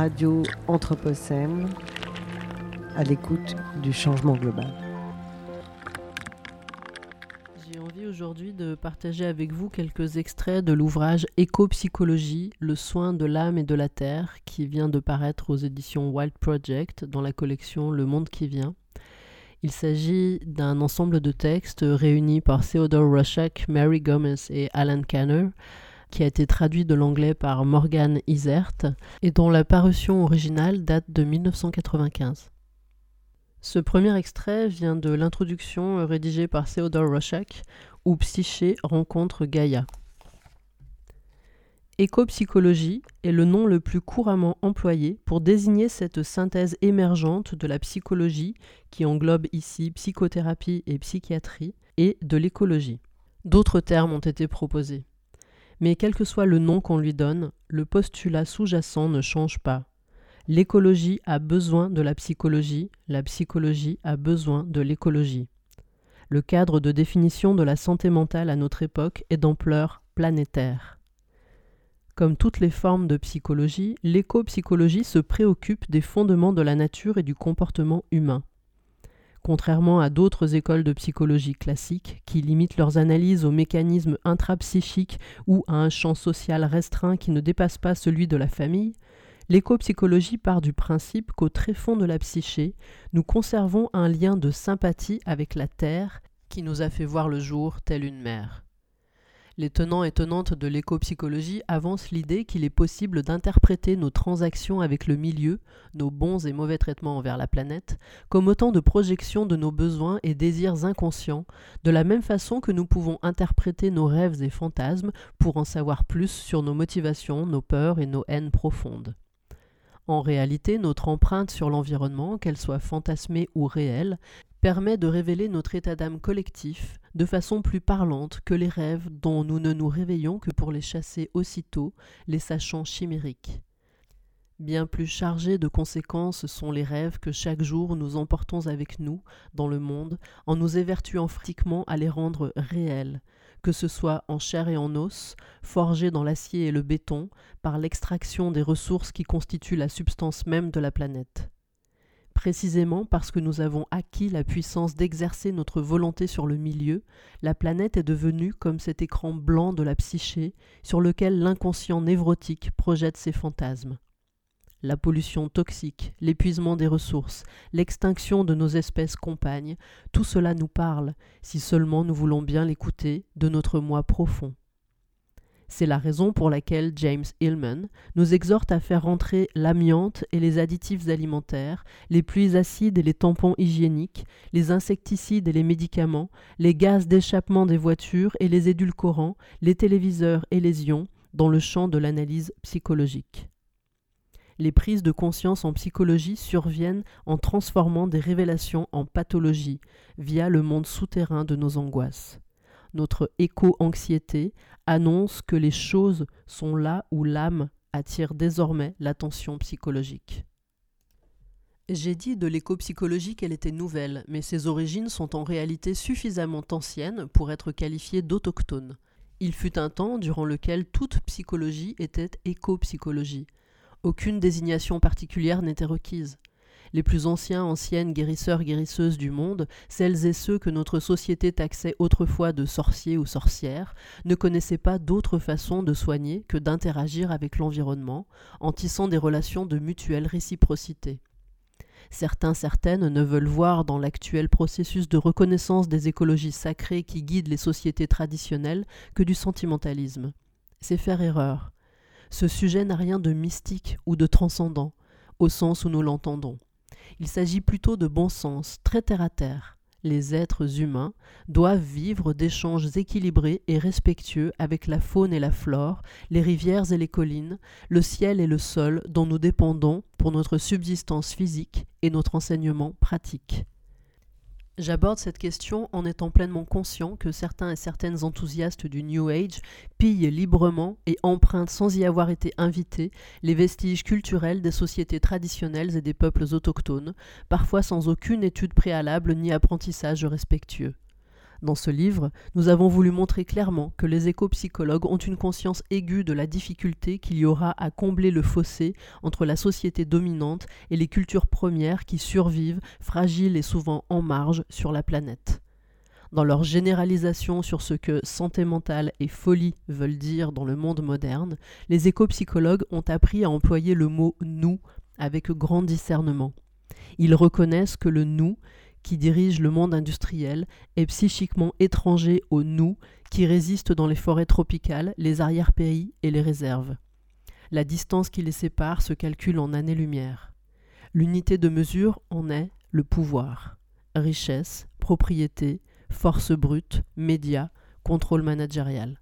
Radio Anthropocène, à l'écoute du changement global. J'ai envie aujourd'hui de partager avec vous quelques extraits de l'ouvrage Éco-psychologie, le soin de l'âme et de la terre, qui vient de paraître aux éditions Wild Project dans la collection Le Monde qui vient. Il s'agit d'un ensemble de textes réunis par Theodore Rorschach, Mary Gomez et Alan Kanner qui a été traduit de l'anglais par Morgan Isert et dont la parution originale date de 1995. Ce premier extrait vient de l'introduction rédigée par Theodore Rorschach où Psyché rencontre Gaïa. Éco-psychologie est le nom le plus couramment employé pour désigner cette synthèse émergente de la psychologie qui englobe ici psychothérapie et psychiatrie et de l'écologie. D'autres termes ont été proposés. Mais quel que soit le nom qu'on lui donne, le postulat sous-jacent ne change pas. L'écologie a besoin de la psychologie, la psychologie a besoin de l'écologie. Le cadre de définition de la santé mentale à notre époque est d'ampleur planétaire. Comme toutes les formes de psychologie, l'éco-psychologie se préoccupe des fondements de la nature et du comportement humain. Contrairement à d'autres écoles de psychologie classiques qui limitent leurs analyses aux mécanismes intrapsychiques ou à un champ social restreint qui ne dépasse pas celui de la famille, l'éco-psychologie part du principe qu'au tréfonds de la psyché, nous conservons un lien de sympathie avec la Terre qui nous a fait voir le jour telle une mère. Les tenants et tenantes de l'éco-psychologie avancent l'idée qu'il est possible d'interpréter nos transactions avec le milieu, nos bons et mauvais traitements envers la planète, comme autant de projections de nos besoins et désirs inconscients, de la même façon que nous pouvons interpréter nos rêves et fantasmes pour en savoir plus sur nos motivations, nos peurs et nos haines profondes. En réalité, notre empreinte sur l'environnement, qu'elle soit fantasmée ou réelle, permet de révéler notre état d'âme collectif de façon plus parlante que les rêves dont nous ne nous réveillons que pour les chasser aussitôt, les sachant chimériques. Bien plus chargés de conséquences sont les rêves que chaque jour nous emportons avec nous dans le monde en nous évertuant friquement à les rendre réels, que ce soit en chair et en os, forgés dans l'acier et le béton, par l'extraction des ressources qui constituent la substance même de la planète précisément parce que nous avons acquis la puissance d'exercer notre volonté sur le milieu, la planète est devenue comme cet écran blanc de la psyché sur lequel l'inconscient névrotique projette ses fantasmes. La pollution toxique, l'épuisement des ressources, l'extinction de nos espèces compagnes, tout cela nous parle, si seulement nous voulons bien l'écouter de notre moi profond. C'est la raison pour laquelle James Hillman nous exhorte à faire rentrer l'amiante et les additifs alimentaires, les pluies acides et les tampons hygiéniques, les insecticides et les médicaments, les gaz d'échappement des voitures et les édulcorants, les téléviseurs et les ions dans le champ de l'analyse psychologique. Les prises de conscience en psychologie surviennent en transformant des révélations en pathologie via le monde souterrain de nos angoisses notre éco-anxiété annonce que les choses sont là où l'âme attire désormais l'attention psychologique. J'ai dit de l'éco-psychologie qu'elle était nouvelle, mais ses origines sont en réalité suffisamment anciennes pour être qualifiées d'autochtones. Il fut un temps durant lequel toute psychologie était éco-psychologie. Aucune désignation particulière n'était requise les plus anciens, anciennes guérisseurs, guérisseuses du monde, celles et ceux que notre société taxait autrefois de sorciers ou sorcières, ne connaissaient pas d'autre façon de soigner que d'interagir avec l'environnement, en tissant des relations de mutuelle réciprocité. Certains, certaines ne veulent voir dans l'actuel processus de reconnaissance des écologies sacrées qui guident les sociétés traditionnelles que du sentimentalisme. C'est faire erreur. Ce sujet n'a rien de mystique ou de transcendant, au sens où nous l'entendons. Il s'agit plutôt de bon sens, très terre à terre. Les êtres humains doivent vivre d'échanges équilibrés et respectueux avec la faune et la flore, les rivières et les collines, le ciel et le sol dont nous dépendons pour notre subsistance physique et notre enseignement pratique. J'aborde cette question en étant pleinement conscient que certains et certaines enthousiastes du New Age pillent librement et empruntent sans y avoir été invités les vestiges culturels des sociétés traditionnelles et des peuples autochtones, parfois sans aucune étude préalable ni apprentissage respectueux. Dans ce livre, nous avons voulu montrer clairement que les éco-psychologues ont une conscience aiguë de la difficulté qu'il y aura à combler le fossé entre la société dominante et les cultures premières qui survivent, fragiles et souvent en marge, sur la planète. Dans leur généralisation sur ce que santé mentale et folie veulent dire dans le monde moderne, les éco-psychologues ont appris à employer le mot nous avec grand discernement. Ils reconnaissent que le nous qui dirige le monde industriel est psychiquement étranger au nous qui résiste dans les forêts tropicales, les arrière-pays et les réserves. La distance qui les sépare se calcule en années-lumière. L'unité de mesure en est le pouvoir. Richesse, propriété, force brute, médias, contrôle managérial.